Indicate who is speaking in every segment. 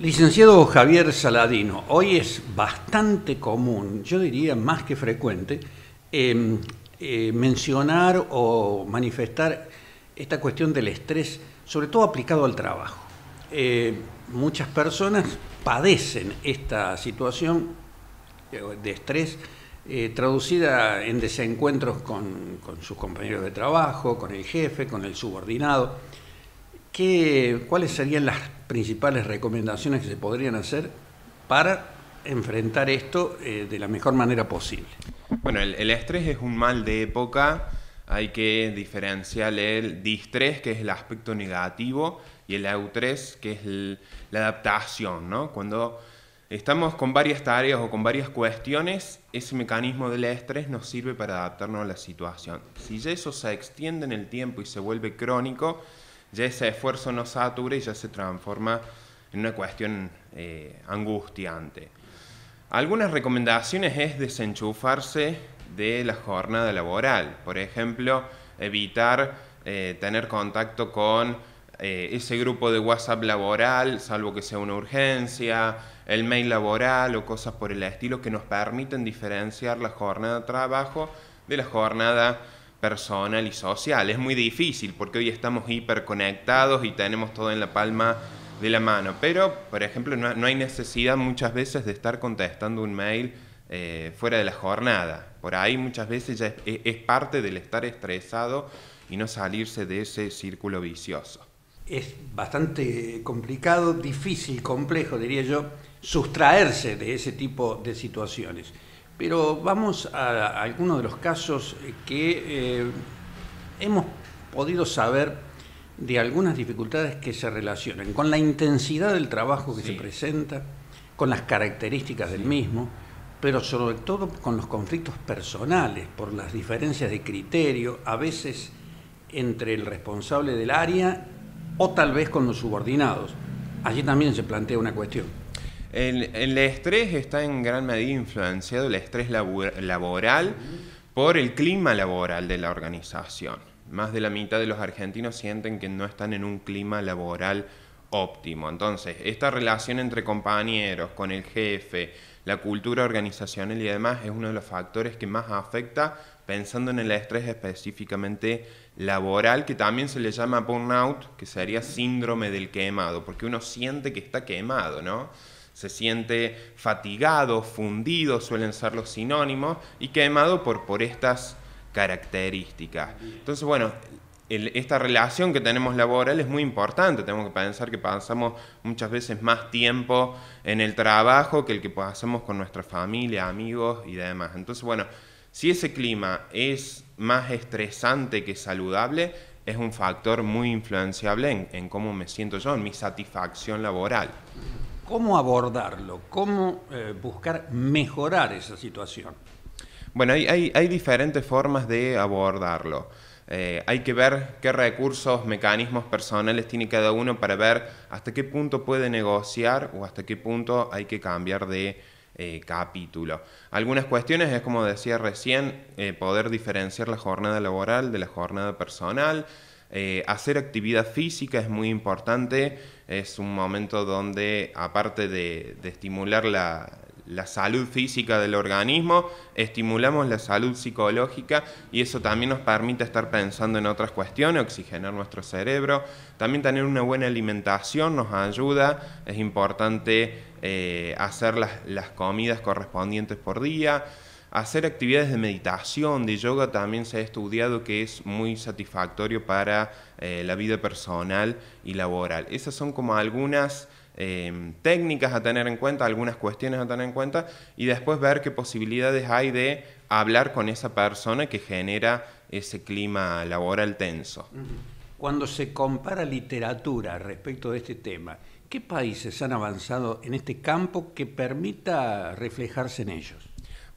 Speaker 1: Licenciado Javier Saladino, hoy es bastante común, yo diría más que frecuente, em, eh, mencionar o manifestar esta cuestión del estrés, sobre todo aplicado al trabajo. Eh, muchas personas padecen esta situación de estrés eh, traducida en desencuentros con, sus compañeros de trabajo, con el jefe, con el subordinado. ¿Qué, ¿Cuáles serían las principales recomendaciones que se podrían hacer para enfrentar esto eh, de la mejor manera posible?
Speaker 2: Bueno, el, estrés es un mal de época. Hay que diferenciar el distrés, que es el aspecto negativo, y el eustrés, que es la adaptación. Cuando estamos con varias tareas o con varias cuestiones, ese mecanismo del estrés nos sirve para adaptarnos a la situación. Si ya eso se extiende en el tiempo y se vuelve crónico, ya ese esfuerzo no satura y ya se transforma en una cuestión eh, angustiante. Algunas recomendaciones es desenchufarse de la jornada laboral. Por ejemplo, evitar eh, tener contacto con eh, ese grupo de WhatsApp laboral, salvo que sea una urgencia, el mail laboral o cosas por el estilo que nos permiten diferenciar la jornada de trabajo de la jornada personal y social. Es muy difícil porque hoy estamos hiperconectados y tenemos todo en la palma de la mano. Pero, por ejemplo, no, hay necesidad muchas veces de estar contestando un mail eh, fuera de la jornada. Por ahí muchas veces ya es, parte del estar estresado y no salirse de ese círculo vicioso.
Speaker 1: Es bastante complicado, difícil, complejo, diría yo, sustraerse de ese tipo de situaciones. Pero vamos a, algunos de los casos que eh, hemos podido saber de algunas dificultades que se relacionan con la intensidad del trabajo que se presenta, con las características del mismo, pero sobre todo con los conflictos personales, por las diferencias de criterio, a veces entre el responsable del área o tal vez con los subordinados. Allí también se plantea una cuestión.
Speaker 2: El, estrés está en gran medida influenciado, el estrés laboral, por el clima laboral de la organización. Más de la mitad de los argentinos sienten que no están en un clima laboral óptimo. Entonces, esta relación entre compañeros, con el jefe, la cultura organizacional y demás es uno de los factores que más afecta pensando en el estrés específicamente laboral, que también se le llama burnout, que sería síndrome del quemado, porque uno siente que está quemado, ¿no? Se siente fatigado, fundido, suelen ser los sinónimos, y quemado por, por estas características. Entonces, bueno, esta relación que tenemos laboral es muy importante. Tenemos que pensar que pasamos muchas veces más tiempo en el trabajo que el que pasamos con nuestra familia, amigos y demás. Entonces, bueno, si ese clima es más estresante que saludable, es un factor muy influenciable en, en cómo me siento yo, en mi satisfacción laboral.
Speaker 1: ¿Cómo abordarlo? ¿Cómo eh, buscar mejorar esa situación?
Speaker 2: Bueno, hay, diferentes formas de abordarlo. Eh, hay que ver qué recursos, mecanismos personales tiene cada uno para ver hasta qué punto puede negociar o hasta qué punto hay que cambiar de eh, capítulo. Algunas cuestiones es como decía recién, poder diferenciar la jornada laboral de la jornada personal. Hacer actividad física es muy importante es un momento donde, aparte de, estimular la, salud física del organismo, estimulamos la salud psicológica y eso también nos permite estar pensando en otras cuestiones, oxigenar nuestro cerebro. También tener una buena alimentación nos ayuda, es importante eh, hacer las comidas correspondientes por día. Hacer actividades de meditación, de yoga, también se ha estudiado que es muy satisfactorio para eh, la vida personal y laboral. Esas son como algunas em, técnicas a tener en cuenta, algunas cuestiones a tener en cuenta y después ver qué posibilidades hay de hablar con esa persona que genera ese clima laboral tenso.
Speaker 1: Cuando se compara literatura respecto de este tema, ¿qué países han avanzado en este campo que permita reflejarse en ellos?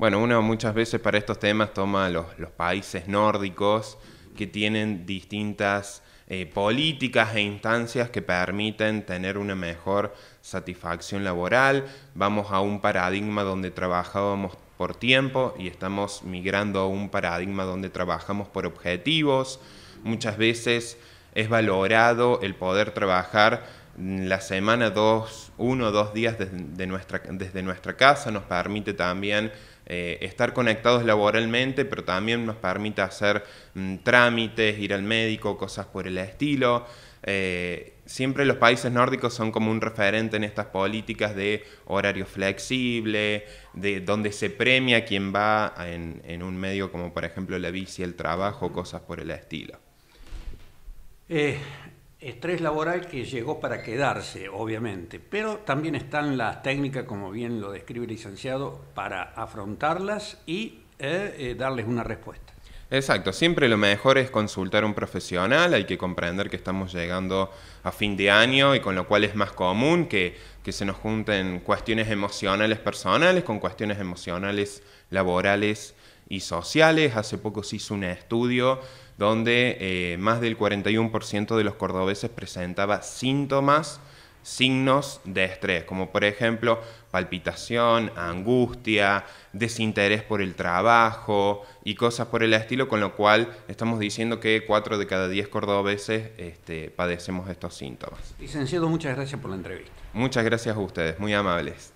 Speaker 2: Bueno, uno muchas veces para estos temas toma los, países nórdicos que tienen distintas eh, políticas e instancias que permiten tener una mejor satisfacción laboral. Vamos a un paradigma donde trabajábamos por tiempo y estamos migrando a un paradigma donde trabajamos por objetivos. Muchas veces es valorado el poder trabajar la semana dos, uno o dos días desde, nuestra, desde nuestra casa nos permite también eh, estar conectados laboralmente, pero también nos permite hacer mm, trámites, ir al médico, cosas por el estilo. Eh, siempre los países nórdicos son como un referente en estas políticas de horario flexible, de donde se premia quien va en, un medio como por ejemplo la bici, el trabajo, cosas por el estilo.
Speaker 1: Eh, estrés laboral que llegó para quedarse, obviamente, pero también están las técnicas, como bien lo describe el licenciado, para afrontarlas y eh, eh, darles una respuesta.
Speaker 2: Exacto, siempre lo mejor es consultar a un profesional, hay que comprender que estamos llegando a fin de año y con lo cual es más común que, que se nos junten cuestiones emocionales personales con cuestiones emocionales laborales y sociales. Hace poco se hizo un estudio donde eh, más del 41% de los cordobeses presentaba síntomas, signos de estrés, como por ejemplo palpitación, angustia, desinterés por el trabajo y cosas por el estilo, con lo cual estamos diciendo que 4 de cada 10 cordobeses este, padecemos estos síntomas.
Speaker 1: Licenciado, muchas gracias por la entrevista.
Speaker 2: Muchas gracias a ustedes, muy amables.